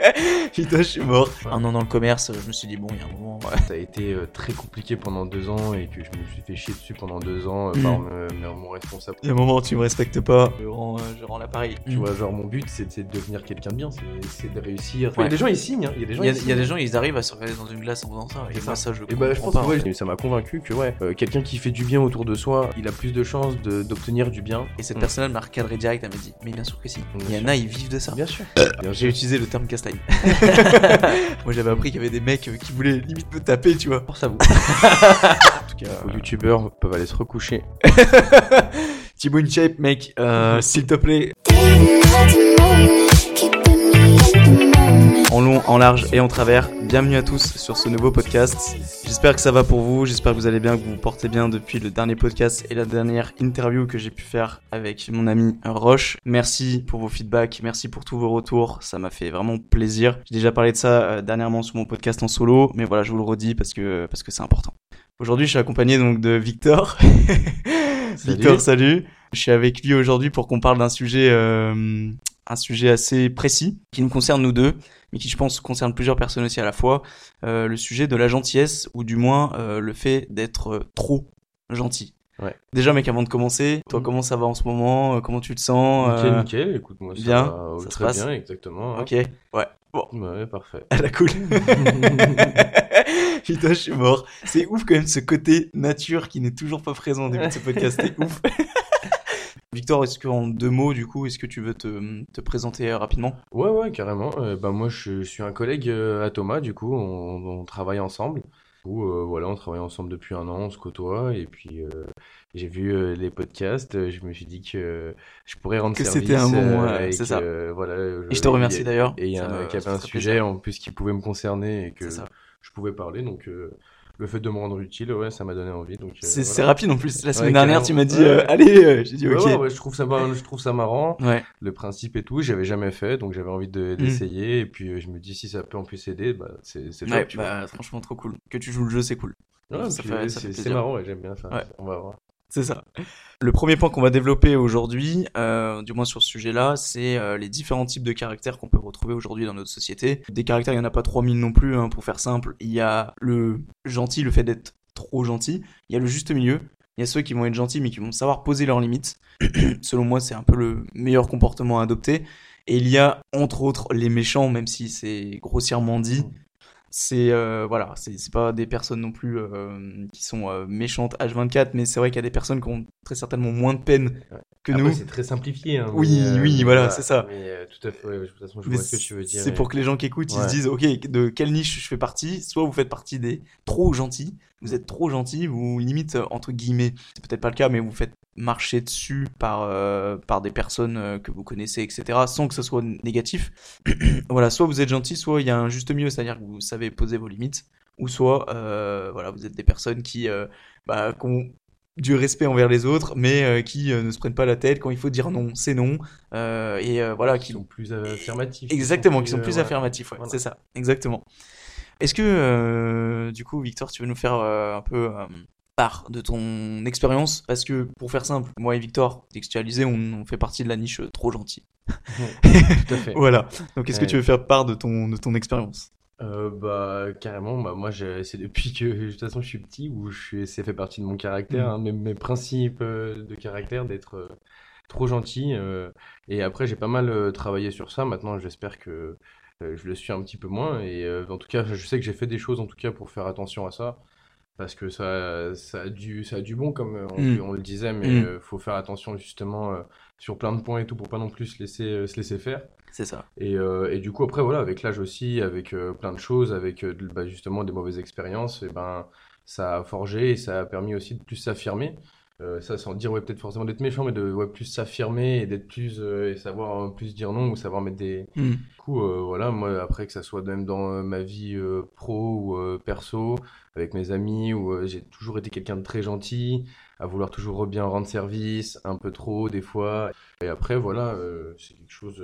Putain, je suis mort. Un an dans le commerce, je me suis dit, bon, il y a un moment. ouais. Ça a été euh, très compliqué pendant deux ans et que je me suis fait chier dessus pendant deux ans euh, Mm. par me- me- mon responsable. Il y a un moment tu me respectes pas, je rends, euh, je rends l'appareil. Tu vois, genre mon but c'est c'est de devenir quelqu'un de bien, c'est- c'est de réussir. Ouais. Il y a des gens ils signent, hein. il y a des gens Il y, a, ils il y a des signent. gens, ils arrivent à se regarder dans une glace en faisant ça. Et C'est moi, ça. ça, je Et bah je comprends pense pas. que ouais, ça m'a convaincu que ouais, euh, quelqu'un qui fait du bien autour de soi, il a plus de chances de- d'obtenir du bien. Et cette Mm. personne, elle m'a recadré direct, elle m'a dit, mais bien sûr que si. Bien Il y en a, ils vivent de ça. Bien sûr. Bien J'ai utilisé le terme Moi, j'avais appris qu'il y avait des mecs euh, qui voulaient limite me taper, tu vois. Force à vous. En tout cas, Vos youtubeurs peuvent aller se recoucher. Thibaut InShape, mec, euh, s'il te plaît, en long, en large et en travers. Bienvenue à tous sur ce nouveau podcast. J'espère que ça va pour vous, j'espère que vous allez bien, que vous vous portez bien depuis le dernier podcast et la dernière interview que j'ai pu faire avec mon ami Roche. Merci pour vos feedbacks, merci pour tous vos retours, ça m'a fait vraiment plaisir. J'ai déjà parlé de ça euh, dernièrement sur mon podcast en solo, mais voilà, je vous le redis parce que parce que c'est important. Aujourd'hui, je suis accompagné donc de Victor. Victor, salut. Je suis avec lui aujourd'hui pour qu'on parle d'un sujet euh, un sujet assez précis qui nous concerne nous deux, mais qui je pense concerne plusieurs personnes aussi à la fois, euh, le sujet de la gentillesse, ou du moins euh, le fait d'être euh, trop gentil. Ouais. Déjà mec, avant de commencer, toi Mhm. comment ça va en ce moment? Comment tu te sens? Nickel, nickel, écoute moi ça bien, va ça très passe? bien, exactement. hein. Ok, ouais. Bon, Ouais, parfait. à la cool. Putain, je suis mort. C'est ouf quand même ce côté nature qui n'est toujours pas présent au début de ce podcast. C'est ouf. Victor, est-ce qu'en deux mots, du coup, est-ce que tu veux te, te présenter rapidement? Ouais, ouais, carrément. Euh, bah, moi, je, je suis un collègue euh, à Thomas, du coup, on, on travaille ensemble. Coup, euh, voilà, on travaille ensemble depuis un an, on se côtoie, et puis euh, j'ai vu euh, les podcasts, je me suis dit que je pourrais rendre Que service. c'était un bon, ouais, c'est que, ça. voilà, Et je te remercie d'ailleurs. Et il y a un- avait un sujet plaisir. en plus qui pouvait me concerner et que je pouvais parler, donc euh, le fait de me rendre utile, ouais, ça m'a donné envie. Donc, euh, C'est voilà. rapide en plus. La semaine Ouais, dernière, tu m'as dit, Ouais, euh, ouais. allez, euh, j'ai dit ok. je trouve ça, je trouve ça marrant Ouais, le principe et tout, j'avais jamais fait, donc j'avais envie de- d'essayer. Et puis je me dis, si ça peut en plus aider, bah, c'est c'est bah, franchement, trop cool. Que tu joues le jeu, c'est cool. C'est marrant, ouais, j'aime bien ça. Ouais. On va voir. C'est ça. Le premier point qu'on va développer aujourd'hui, euh, du moins sur ce sujet-là, c'est euh, les différents types de caractères qu'on peut retrouver aujourd'hui dans notre société. Des caractères, il n'y en a pas 3000 non plus, hein, pour faire simple. Il y a le gentil, le fait d'être trop gentil. Il y a le juste milieu. Il y a ceux qui vont être gentils mais qui vont savoir poser leurs limites. Selon moi, c'est un peu le meilleur comportement à adopter. Et il y a, entre autres, les méchants, même si c'est grossièrement dit. C'est euh, voilà, c'est c'est pas des personnes non plus euh, qui sont euh, méchantes H24, mais c'est vrai qu'il y a des personnes qui ont très certainement moins de peine que Après, nous. c'est très simplifié. hein, Oui, oui, voilà, c'est ça. Mais tout à fait, ouais, de toute façon, je vois ce que tu veux dire. C'est pour que les gens qui écoutent, ils se disent, ok, de quelle niche je fais partie? Soit vous faites partie des trop gentils, vous êtes trop gentils, vous limite euh, entre guillemets, c'est peut-être pas le cas, mais vous faites marcher dessus par euh, par des personnes euh, que vous connaissez, etc. Sans que ce soit négatif. voilà, soit vous êtes gentil, soit il y a un juste milieu, c'est-à-dire que vous savez poser vos limites, ou soit euh, voilà, vous êtes des personnes qui euh, bah, qui ont du respect envers les autres, mais qui ne se prennent pas la tête quand il faut dire non, c'est non, et voilà, qui sont plus affirmatifs. Exactement, qui sont plus affirmatifs, ouais, Voilà. c'est ça, exactement. Est-ce que, euh, du coup, Victor, tu veux nous faire euh, un peu euh, part de ton expérience? Parce que, pour faire simple, moi et Victor, textualisé, on, on fait partie de la niche trop gentil. Tout à fait. Voilà. Donc, est-ce que tu veux faire part de ton, de ton expérience? Euh, bah carrément bah moi c'est depuis que de toute façon je suis petit où je suis ça fait partie de mon caractère Mm. hein, mes, mes principes de caractère d'être euh, trop gentil euh, et après j'ai pas mal travaillé sur ça maintenant j'espère que je le suis un petit peu moins et euh, en tout cas je sais que j'ai fait des choses en tout cas pour faire attention à ça parce que ça ça a du ça a du bon comme euh, on, Mm. on le disait mais Mm. euh, faut faire attention justement euh, sur plein de points et tout pour pas non plus se laisser euh, se laisser faire C'est ça. et, euh, et du coup, après, voilà, avec l'âge aussi, avec euh, plein de choses, avec euh, bah, justement des mauvaises expériences, et ben, ça a forgé et ça a permis aussi de plus s'affirmer. Euh, ça sans dire ouais, peut-être forcément d'être méchant, mais de ouais, plus s'affirmer et d'être plus euh, et savoir euh, plus dire non ou savoir mettre des Hmm. du coup euh, voilà moi après que ça soit même dans ma vie pro ou perso avec mes amis où j'ai toujours été quelqu'un de très gentil à vouloir toujours bien rendre service un peu trop des fois et après voilà c'est quelque chose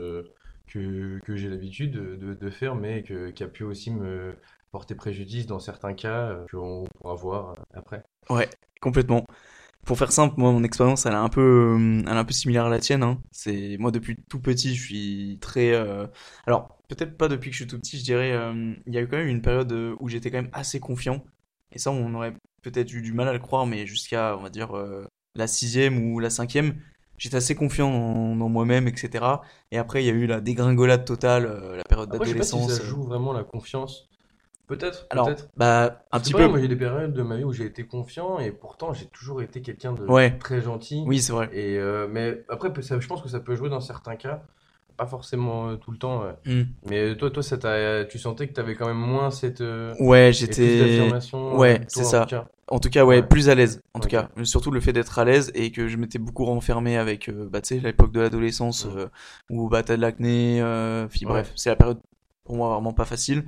que, que j'ai l'habitude de, de, de faire mais que, qui a pu aussi me porter préjudice dans certains cas qu'on pourra voir après Ouais, complètement. Pour faire simple, moi, mon expérience, elle est un peu, euh, elle est un peu similaire à la tienne. Hein. C'est moi depuis tout petit, je suis très. euh, Alors, peut-être pas depuis que je suis tout petit, je dirais. euh, Il y a eu quand même une période euh, où j'étais quand même assez confiant. Et ça, on aurait peut-être eu du mal à le croire, mais jusqu'à, on va dire, euh, la sixième ou la cinquième, j'étais assez confiant dans, dans moi-même, etc. Et après, il y a eu la dégringolade totale, euh, la période pas si ça d'adolescence. joue vraiment la confiance peut-être Alors, bah, un petit pas, peu. moi j'ai des périodes de ma vie où j'ai été confiant et pourtant j'ai toujours été quelqu'un de Ouais. très gentil. Oui, c'est vrai. Et euh, mais après, ça- je pense que ça peut jouer dans certains cas, pas forcément euh, tout le temps. ouais. Hmm. Mais toi, toi, ça tu sentais que tu avais quand même moins cette euh, Ouais, j'étais. d'affirmation. Ouais, euh, c'est ça. tout cas. En tout cas, ouais, Ouais. plus à l'aise. En tout cas, surtout le fait d'être à l'aise et que je m'étais beaucoup renfermé avec, euh, bah, tu sais, l'époque de l'adolescence Mm. euh, où bah, t'as de l'acné, euh, puis bref, c'est la période pour moi vraiment pas facile.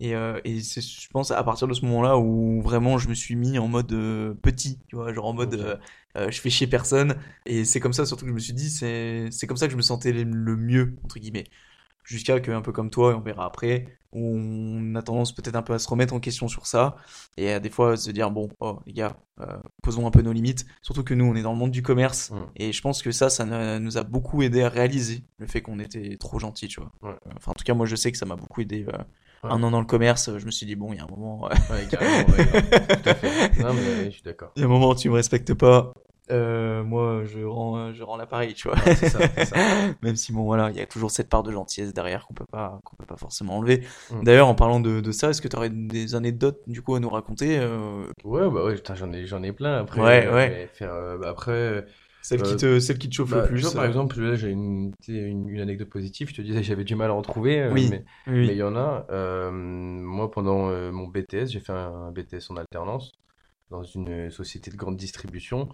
Et, euh, et c'est, je pense, à partir de ce moment-là où vraiment je me suis mis en mode euh, petit, tu vois, genre en mode euh, je fais chier personne. Et c'est comme ça surtout que je me suis dit, c'est, c'est comme ça que je me sentais le mieux, entre guillemets. Jusqu'à que, un peu comme toi, et on verra après, on a tendance peut-être un peu à se remettre en question sur ça et à des fois se dire bon oh les gars euh, posons un peu nos limites surtout que nous on est dans le monde du commerce Mm. et je pense que ça ça nous a beaucoup aidé à réaliser le fait qu'on était trop gentil tu vois Ouais. enfin en tout cas moi je sais que ça m'a beaucoup aidé euh, Ouais. un an dans le commerce je me suis dit bon il y a un moment euh, Ouais, carrément, ouais, tout à fait. Non, mais je suis d'accord. il y a un moment où tu me respectes pas euh, moi je rends euh, je rends l'appareil tu vois Ouais, ça, ça. même si bon voilà il y a toujours cette part de gentillesse derrière qu'on peut pas qu'on peut pas forcément enlever Mm. d'ailleurs en parlant de, de ça est-ce que tu aurais des anecdotes du coup à nous raconter euh, Ouais, bah ouais, j'en ai, j'en ai plein après. Ouais, euh, ouais. Faire, euh, bah, après, celle qui Euh, te celle qui te chauffe bah, le plus tu vois, par exemple, là, j'ai une, une, une anecdote positive. Je te disais, j'avais du mal à en trouver, euh, Oui. mais oui, il y en a. euh, moi, pendant mon BTS, j'ai fait un BTS en alternance dans une société de grande distribution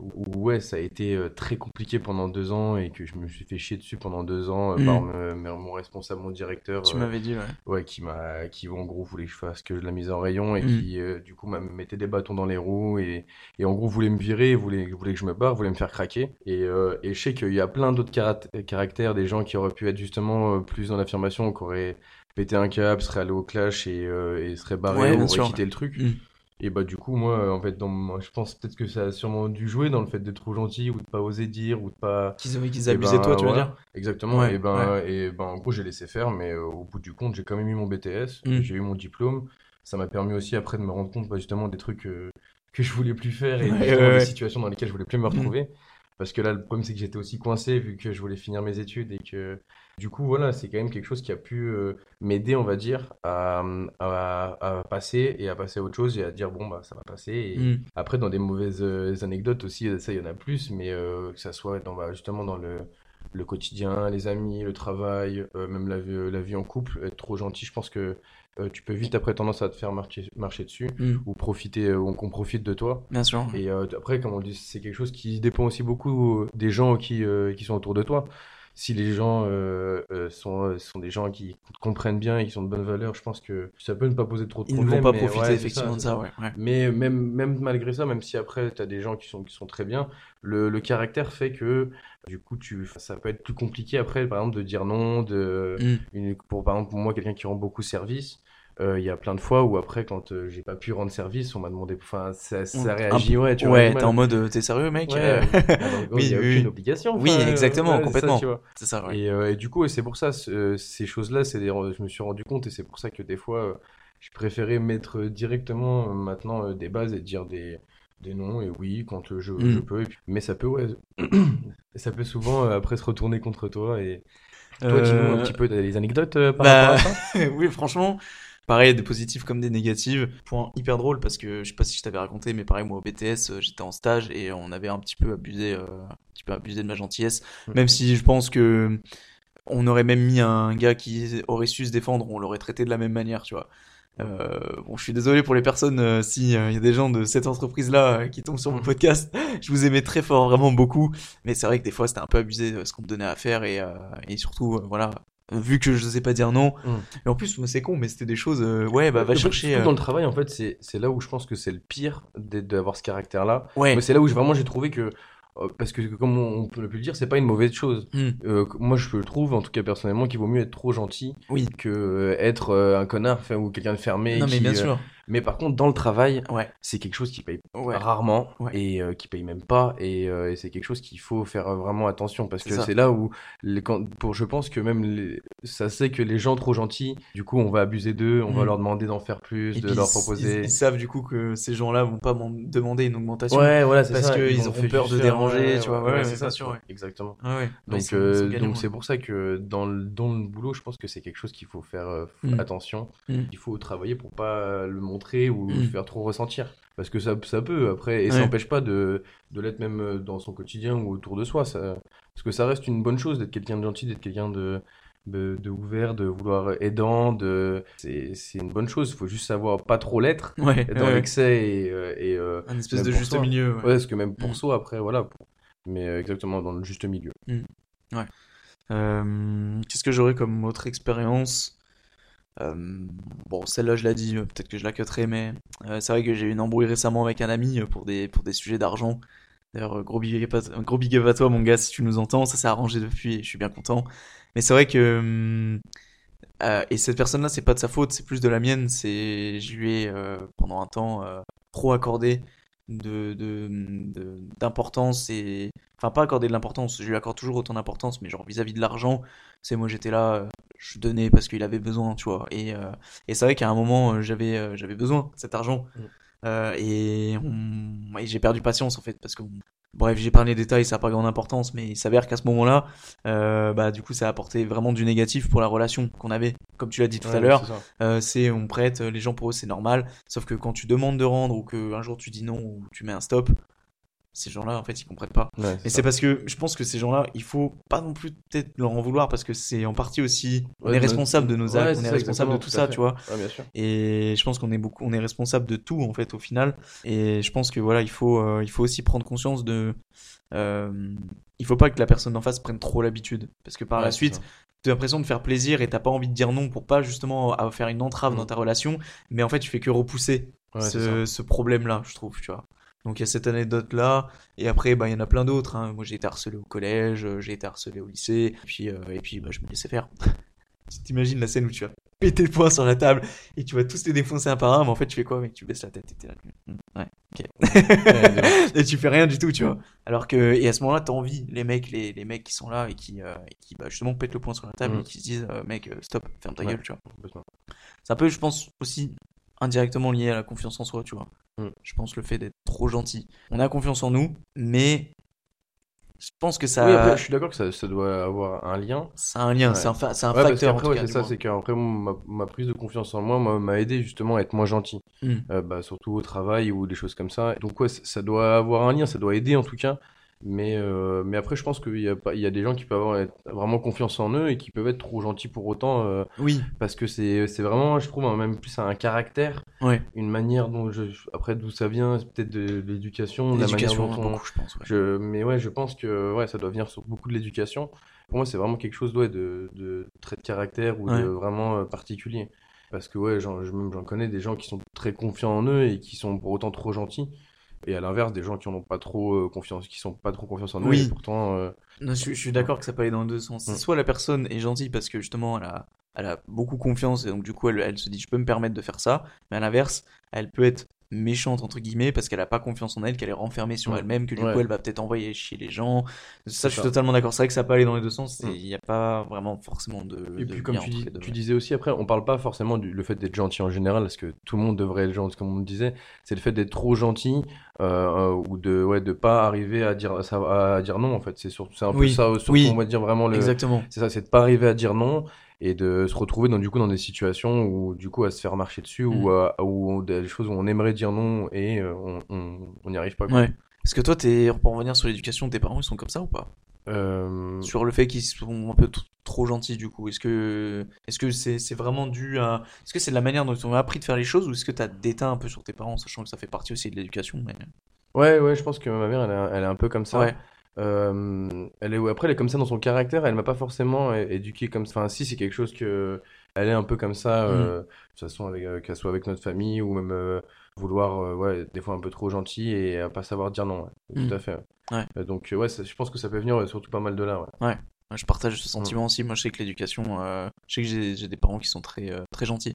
où, ouais, ça a été euh, très compliqué pendant deux ans et que je me suis fait chier dessus pendant deux ans euh, Mm. par me- mon responsable, mon directeur, tu euh, m'avais dit ouais ouais, qui m'a, qui en gros voulait que je fasse que de la mise en rayon et Mm. qui euh, du coup m'a me mettait des bâtons dans les roues et, et en gros voulait me virer, voulait, voulait que je me barre, voulait me faire craquer. Et, euh, et je sais qu'il y a plein d'autres caractères, des gens qui auraient pu être justement plus dans l'affirmation, qui auraient pété un câble, seraient allés au clash et, euh, et seraient barrés Ouais, ou auraient quitté le truc. Mm. Et bah du coup moi en fait dans je pense peut-être que ça a sûrement dû jouer dans le fait d'être trop gentil ou de pas oser dire ou de pas qu'ils qu'ils Eh abusaient de toi ben, tu veux dire? Exactement. Ouais, et ben, et ben, en gros, j'ai laissé faire, mais euh, au bout du compte, j'ai quand même eu mon BTS, Mm. j'ai eu mon diplôme. Ça m'a permis aussi après de me rendre compte, bah, justement, des trucs euh, que je voulais plus faire et des situations dans lesquelles je voulais plus me retrouver. Parce que là, le problème, c'est que j'étais aussi coincé vu que je voulais finir mes études et que, du coup, voilà, c'est quand même quelque chose qui a pu euh, m'aider, on va dire, à, à, à passer et à passer à autre chose et à dire, bon, bah, ça va passer. Et, Mm. après, dans des mauvaises euh, anecdotes aussi, ça, il y en a plus, mais euh, que ça soit dans, bah, justement dans le, le quotidien, les amis, le travail, euh, même la, vie- la vie en couple, être trop gentil, je pense que euh, tu peux vite après tendance à te faire marcher, marcher dessus Mm. ou profiter, euh, ou qu'on profite de toi. bien sûr Et euh, après, comme on dit, c'est quelque chose qui dépend aussi beaucoup euh, des gens qui, euh, qui sont autour de toi. Si les gens euh, euh, sont, euh, sont des gens qui comprennent bien et qui sont de bonnes valeurs, je pense que ça peut ne pas poser trop de ils ne problèmes. vont pas mais profiter ouais, effectivement de ça ouais, ouais. mais même, même malgré ça, même si après tu as des gens qui sont, qui sont très bien, le, le caractère fait que du coup tu, ça peut être plus compliqué après, par exemple, de dire non, de, Mm. une, pour, par exemple, pour moi, quelqu'un qui rend beaucoup service, il y a plein de fois où après, quand euh, j'ai pas pu rendre service, on m'a demandé, enfin, ça, ça Un réagit, ouais, tu vois, ouais t'es en mode euh, t'es sérieux mec Ouais, Euh, alors, Oui, il y a oui, aucune obligation. Oui, euh, exactement, c'est ça, complètement. c'est ça ouais Et, euh, et du coup, et c'est pour ça, ce- euh, ces choses-là, c'est des- je me suis rendu compte, et c'est pour ça que des fois, euh, je préférais mettre directement euh, maintenant euh, des bases et dire des, des noms, et oui, quand euh, je, Mm. je peux. puis- mais ça peut, ouais, ça peut souvent euh, après se retourner contre toi. Et toi, dis-nous un Euh, petit peu des anecdotes euh, par Bah, rapport à ça. oui, franchement, pareil, des positifs comme des négatifs. Point hyper drôle parce que je sais pas si je t'avais raconté, mais pareil, moi au BTS, euh, j'étais en stage et on avait un petit peu abusé, euh, un petit peu abusé de ma gentillesse. Mm. Même si je pense que on aurait même mis un gars qui aurait su se défendre, on l'aurait traité de la même manière, tu vois. Euh, bon, je suis désolé pour les personnes, euh, si il y a des gens de cette entreprise-là qui tombent sur mon podcast. je vous aimais très fort, vraiment beaucoup. Mais c'est vrai que des fois, c'était un peu abusé ce qu'on me donnait à faire et, et surtout, voilà, vu que je sais pas dire non. Mm. Et en plus, c'est con, mais c'était des choses. ouais, bah va chercher. Dans le travail, en fait, c'est là où je pense que c'est le pire d'avoir ce caractère-là. Ouais. C'est là où vraiment j'ai trouvé que euh, parce que comme on peut le dire, c'est pas une mauvaise chose. Euh, moi, je trouve, en tout cas personnellement, qu'il vaut mieux être trop gentil oui. que euh, être un connard ou quelqu'un de fermé. Non, mais bien sûr. Mais par contre, dans le travail, ouais. c'est quelque chose qui paye rarement et euh, qui paye même pas. Et, euh, et c'est quelque chose qu'il faut faire vraiment attention parce que c'est là où, les, quand, pour, je pense que même les, ça sait que les gens trop gentils, du coup, on va abuser d'eux, on va mm. leur demander d'en faire plus, de leur proposer. Ils, savent du coup que ces gens-là vont pas demander une augmentation. Ouais, voilà, c'est parce qu'ils ont peur de déranger, tu vois. C'est ça, sûr. Exactement. donc, euh, donc c'est pour ça que dans le, dans le boulot, je pense que c'est quelque chose qu'il faut faire mm. attention. Mm. Il faut travailler pour pas le montrer ou mm. faire trop ressentir. Parce que ça, ça peut après, et ça n'empêche pas de, de l'être même euh, dans son quotidien ou autour de soi. Ça, parce que ça reste une bonne chose d'être quelqu'un de gentil, d'être quelqu'un de, de, ouvert, de vouloir aidant, de... c'est une bonne chose. Il faut juste savoir pas trop l'être, ouais, dans l'excès et, euh, et euh, un espèce de juste milieu. Ouais. parce que même pour mm. soi après, voilà. Mais exactement dans le juste milieu. Mm. Ouais. Qu'est-ce que j'aurais comme autre expérience? Bon, celle-là, je l'ai dit, euh, peut-être que je la cutterai, mais euh, c'est vrai que j'ai eu une embrouille récemment avec un ami pour des, pour des sujets d'argent. D'ailleurs, gros big, up à, gros big up à toi, mon gars, si tu nous entends. Ça s'est arrangé depuis et je suis bien content. Mais c'est vrai que. et cette personne-là, c'est pas de sa faute, c'est plus de la mienne. C'est, je lui ai, pendant un temps, trop accordé de, d'importance et enfin pas accordé de l'importance. Je lui accorde toujours autant d'importance mais genre vis-à-vis de l'argent c'est moi j'étais là euh, je donnais parce qu'il avait besoin tu vois. Et, euh, et c'est vrai qu'à un moment euh, j'avais j'avais besoin de cet argent. Mm. et, et j'ai perdu patience en fait parce que Bref, j'ai parlé des détails, ça n'a pas grande importance, mais il s'avère qu'à ce moment-là, euh, bah, du coup, ça a apporté vraiment du négatif pour la relation qu'on avait. Comme tu l'as dit tout à l'heure, euh, c'est on prête, les gens pour eux c'est normal, sauf que quand tu demandes de rendre ou qu'un jour tu dis non ou tu mets un stop, ces gens-là, en fait, ils comprennent pas. et c'est parce que je pense que ces gens-là, il faut pas non plus peut-être leur en vouloir parce que c'est en partie aussi, on est responsable de nos actes, on est responsable de tout, ça, tu vois. Et je pense qu'on est beaucoup, on est responsable de tout en fait au final. Et je pense que voilà, il faut, euh, il faut aussi prendre conscience de, euh, il faut pas que la personne en face prenne trop l'habitude parce que par la suite, tu as l'impression de faire plaisir et t'as pas envie de dire non pour pas justement faire une entrave dans mm. ta relation, mais en fait tu fais que repousser ce, ce problème-là, je trouve, tu vois. Donc il y a cette anecdote-là, et après, bah, il y en a plein d'autres. Hein. Moi, j'ai été harcelé au collège, euh, j'ai été harcelé au lycée, et puis, euh, et puis bah, je me laissais faire. tu t'imagines la scène où tu vas péter le poing sur la table, et tu vas tous te défoncer un par un, mais en fait, tu fais quoi, mec? Tu baisses la tête, et t'es là. Ouais, ok. et tu fais rien du tout, tu vois. Alors que, et à ce moment-là, t'as envie, les mecs, les, les mecs qui sont là, et qui, euh, qui bah, justement pètent le poing sur la table, mm. et qui se disent, mec, stop, ferme ta gueule, tu vois. C'est un peu, je pense, aussi indirectement lié à la confiance en soi, tu vois. Mm. Je pense le fait d'être trop gentil. On a confiance en nous, mais je pense que ça. Oui, après, je suis d'accord que ça, ça, doit avoir un lien. C'est un lien, c'est un, fa... un facteur. Après, c'est ça, c'est qu'après, ma, ma, prise de confiance en moi m'a aidé justement à être moins gentil. Mm. Euh, bah, surtout au travail ou des choses comme ça. Donc, ouais, ça doit avoir un lien, ça doit aider en tout cas. Mais, euh, mais après, je pense qu'il y, a il y a des gens qui peuvent avoir vraiment confiance en eux et qui peuvent être trop gentils pour autant. Euh, oui. Parce que c'est vraiment, je trouve, même plus un caractère. Ouais. Une manière dont. Je, après, d'où ça vient, peut-être de, l'éducation. de L'éducation, beaucoup, je pense. Je, mais ouais, je pense que ouais, ça doit venir sur beaucoup de l'éducation. Pour moi, c'est vraiment quelque chose ouais, de, de trait de caractère ou de vraiment euh, particulier. Parce que ouais, j'en connais des gens qui sont très confiants en eux et qui sont pour autant trop gentils. Et à l'inverse, des gens qui n'ont pas trop euh, confiance, qui sont pas trop confiance en eux, oui. et pourtant. Euh, je, suis d'accord que ça peut aller dans les deux sens. Mm. Soit la personne est gentille parce que justement elle a, elle a beaucoup confiance et donc du coup elle, elle se dit je peux me permettre de faire ça, mais à l'inverse, elle peut être méchante entre guillemets parce qu'elle a pas confiance en elle, qu'elle est renfermée sur elle-même, que du coup elle va peut-être envoyer chier les gens. Ça, je suis totalement d'accord. C'est vrai que ça peut aller dans les deux sens. Mm. Il n'y a pas vraiment forcément de. Et puis comme tu, tu, disais aussi après, on parle pas forcément du le fait d'être gentil en général, parce que tout le monde devrait être gentil, comme on me disait. C'est le fait d'être trop gentil euh, ou de ouais de pas arriver à dire à dire non en fait. C'est c'est un peu ça. Surtout, oui. on va dire vraiment le. Exactement. C'est ça, c'est de pas arriver à dire non et de se retrouver dans, du coup dans des situations où du coup à se faire marcher dessus ou mm. ou des choses où on aimerait dire non et euh, on n'y arrive pas. Ouais. Est-ce que toi, es, pour revenir sur l'éducation, tes parents ils sont comme ça ou pas? Euh, Sur le fait qu'ils sont un peu trop gentils, du coup. Est-ce que est-ce que c'est c'est vraiment dû à... Est-ce que c'est de la manière dont ils t'ont appris de faire les choses ou est-ce que t'as déteint un peu sur tes parents, sachant que ça fait partie aussi de l'éducation, mais... Ouais, ouais, je pense que ma mère, elle est, elle est un peu comme ça. Ouais. Euh, elle est, après, elle est comme ça dans son caractère. Elle m'a pas forcément éduqué comme ça. Enfin, si, c'est quelque chose que elle est un peu comme ça, Mm. euh, de toute façon, euh, qu'elle soit avec notre famille ou même euh, vouloir, ouais, des fois un peu trop gentil et à pas savoir dire non. ouais. Mm. Tout à fait. Ouais. Donc, ouais, ça- je pense que ça peut venir surtout pas mal de là. Ouais. Ouais, je partage ce sentiment aussi. Moi, je sais que l'éducation, je sais que j'ai des parents qui sont très, très gentils.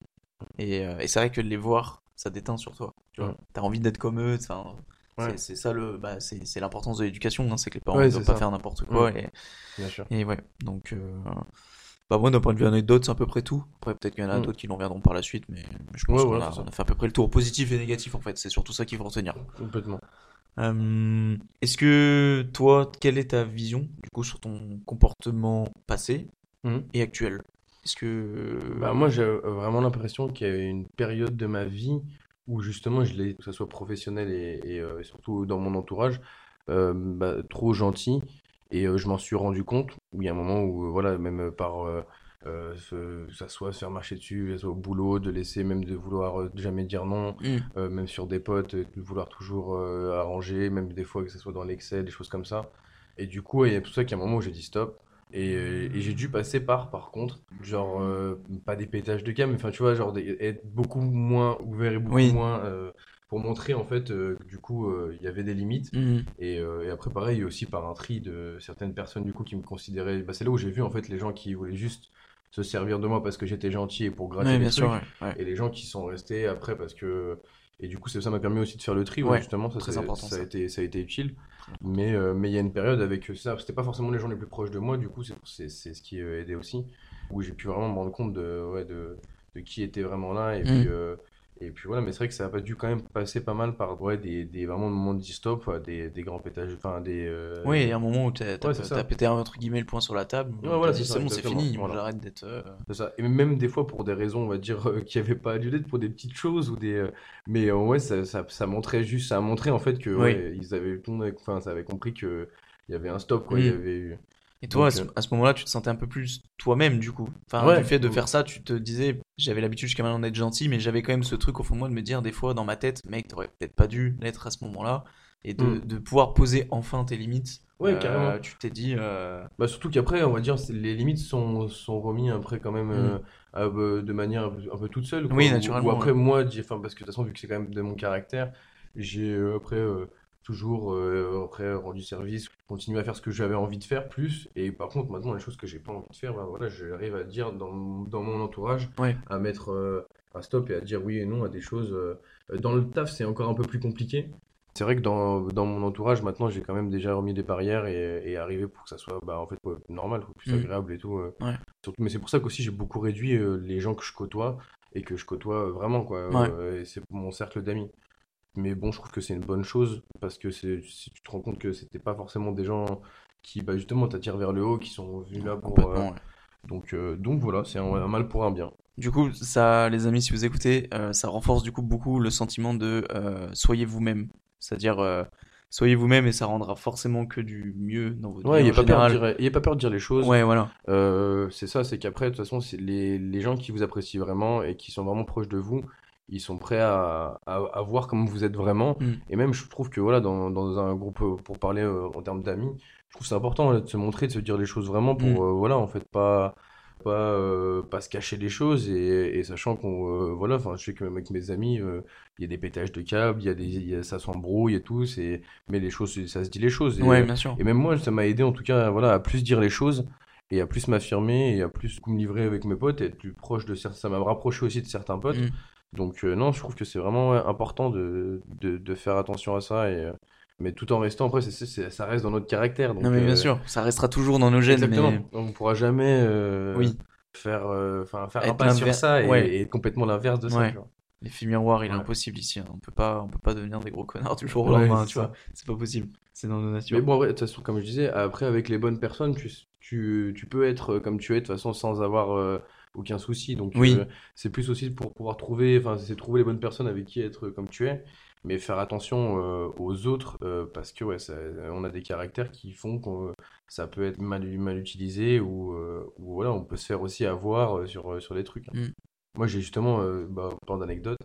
Et, et c'est vrai que de les voir, ça déteint sur toi. Tu vois, t'as envie d'être comme eux. Ouais. C'est ça le, bah, c'est l'importance de l'éducation. hein, c'est que les parents Ouais, ne doivent c'est pas ça. faire n'importe quoi. Mm. Et, Bien sûr. et ouais, donc, euh, bah moi, d'un point de vue anecdote, c'est à peu près tout. Après, peut-être qu'il y en a Mm. d'autres qui l'en viendront par la suite, mais, je pense Ouais, qu'on a, a fait à peu près le tour positif et négatif en fait. C'est surtout ça qu'il faut retenir. Complètement. Euh, est-ce que toi, quelle est ta vision du coup sur ton comportement passé Mhm. et actuel? Est-ce que Bah, moi, j'ai vraiment l'impression qu'il y a eu une période de ma vie où justement, je l'ai, que ce soit professionnel et, et, euh, et surtout dans mon entourage, euh, bah, trop gentil. Et euh, je m'en suis rendu compte, où il y a un moment où, euh, voilà, même par, euh, euh, se- que ça soit se faire marcher dessus, ça soit au boulot, de laisser même de vouloir jamais dire non, euh, même sur des potes, de vouloir toujours euh, arranger, même des fois que ce soit dans l'excès, des choses comme ça. Et du coup, il y a pour ça qu'il y a un moment où j'ai dit stop. Et, euh, et j'ai dû passer par, par contre, genre, euh, pas des pétages de câble, mais enfin, tu vois, genre, des- être beaucoup moins ouvert et beaucoup Oui. moins. euh, pour montrer, en fait, euh, que du coup, euh, il y avait des limites. Mhm. Et, euh, et après, pareil, aussi par un tri de certaines personnes, du coup, qui me considéraient. Bah, c'est là où j'ai vu, en fait, les gens qui voulaient juste se servir de moi parce que j'étais gentil et pour gratter Ouais, bien sûr, ouais. Et les gens qui sont restés après parce que. Et du coup, ça ça m'a permis aussi de faire le tri, ouais, Ouais, justement. Ça, important, ça a été, ça a été utile. Mais euh, mais il y a une période avec ça. C'était pas forcément les gens les plus proches de moi, du coup, c'est c'est c'est ce qui a aidé aussi. Où j'ai pu vraiment me rendre compte de, ouais, de, de qui était vraiment là. Et Mm. puis. euh, et puis voilà, mais c'est vrai que ça a pas dû quand même passer pas mal par ouais, des, des vraiment moments de stop, ouais, des, des grands pétages, enfin des. euh, Oui, il y a un moment où t'as Ouais, pété entre guillemets le point sur la table. Ouais, voilà, c'est bon, c'est fini, voilà. j'arrête d'être. euh, C'est ça. Et même des fois pour des raisons, on va dire, euh, qui n'avaient pas lieu d'être, pour des petites choses ou des. Mais ouais, ça, ça, ça montrait juste, ça a montré en fait que Oui. ouais, ils avaient, enfin, ça avait compris que il y avait un stop quoi. Il y Mm. avait eu. Et toi, à Donc, ce, euh, à ce moment-là, tu te sentais un peu plus toi-même, du coup. Enfin, Ouais. du fait de faire ça, tu te disais, j'avais l'habitude jusqu'à maintenant d'être gentil, mais j'avais quand même ce truc au fond de moi de me dire, des fois, dans ma tête, mec, t'aurais peut-être pas dû l'être à ce moment-là. Et de, Mm. de pouvoir poser enfin tes limites. Ouais, Euh, carrément. Tu t'es dit, euh, Bah, surtout qu'après, on va dire, les limites sont, sont remis après quand même à- euh, de manière un peu, un peu toute seule. quoi. Oui, Ou- naturellement, Ou, après, ouais. moi, j'ai- parce que de toute façon, vu que c'est quand même de mon caractère, j'ai après toujours euh, après rendu service, continué à faire ce que j'avais envie de faire plus. Et par contre, maintenant, les choses que j'ai pas envie de faire, bah, voilà, j'arrive à dire dans, dans mon entourage, Ouais. à mettre euh, un stop et à dire oui et non à des choses. euh, dans le taf, c'est encore un peu plus compliqué. C'est vrai que dans, dans mon entourage, maintenant, j'ai quand même déjà remis des barrières et, et arrivé pour que ça soit bah, en fait, normal, plus Mm. agréable et tout. euh. Ouais. Surtout, mais c'est pour ça qu'aussi j'ai beaucoup réduit euh, les gens que je côtoie et que je côtoie vraiment, quoi. Ouais. euh, c'est mon cercle d'amis. Mais bon, je trouve que c'est une bonne chose parce que si tu te rends compte que c'était pas forcément des gens qui, bah, justement, t'attirent vers le haut, qui sont venus là pour. euh, ouais. donc, euh, donc voilà, c'est un, un mal pour un bien. Du coup, ça, les amis, si vous écoutez, euh, ça renforce du coup beaucoup le sentiment de euh, soyez vous-même. C'est-à-dire, soyez vous-même et ça rendra forcément que du mieux dans votre Ouais, vie il en a pas peur de dire, y a pas peur de dire les choses. Ouais, voilà. Euh, c'est ça, c'est qu'après, de toute façon, c'est les, les gens qui vous apprécient vraiment et qui sont vraiment proches de vous, ils sont prêts à, à, à voir comment vous êtes vraiment. Mm. Et même, je trouve que voilà, dans, dans un groupe, euh, pour parler euh, en termes d'amis, je trouve c'est important là, de se montrer, de se dire les choses vraiment pour, Mm. euh, voilà, en fait, pas, pas, euh, pas se cacher les choses et, et sachant qu'on, voilà, enfin, je sais que même avec mes amis, il y a des pétages de câbles, il y a des, y a, ça s'embrouille et tout, c'est, mais les choses, ça se dit les choses. Et, Ouais, bien sûr. et même moi, ça m'a aidé en tout cas voilà, à plus dire les choses et à plus m'affirmer et à plus me livrer avec mes potes et être plus proche de certains. Ça m'a rapproché aussi de certains potes. Mm. Donc euh, non, je trouve que c'est vraiment important de, de, de faire attention à ça. Et, euh, mais tout en restant, après, ça reste dans notre caractère. Donc, Non, mais bien euh, sûr, ça restera toujours dans nos gènes, Exactement. mais On ne pourra jamais euh, oui, faire, enfin, faire un pas sur ça et, ouais. et complètement l'inverse de ça. Ouais. tu vois. l'effet miroir, il est impossible ici. hein. On peut pas, on peut pas devenir des gros connards du jour au lendemain, c'est tu vois. C'est pas possible. C'est dans nos natures. Mais bon, de toute façon, comme je disais, après, avec les bonnes personnes, tu, tu, tu peux être comme tu es, de toute façon, sans avoir aucun souci. Donc, Oui. euh, c'est plus aussi pour pouvoir trouver, enfin, c'est trouver les bonnes personnes avec qui être comme tu es, mais faire attention euh, aux autres euh, parce que ouais, ça- on a des caractères qui font que ça peut être mal, mal utilisé ou, euh, ou voilà, on peut se faire aussi avoir euh, sur, sur des trucs. hein. Mm. Moi, j'ai justement, euh, bah, plein d'anecdotes.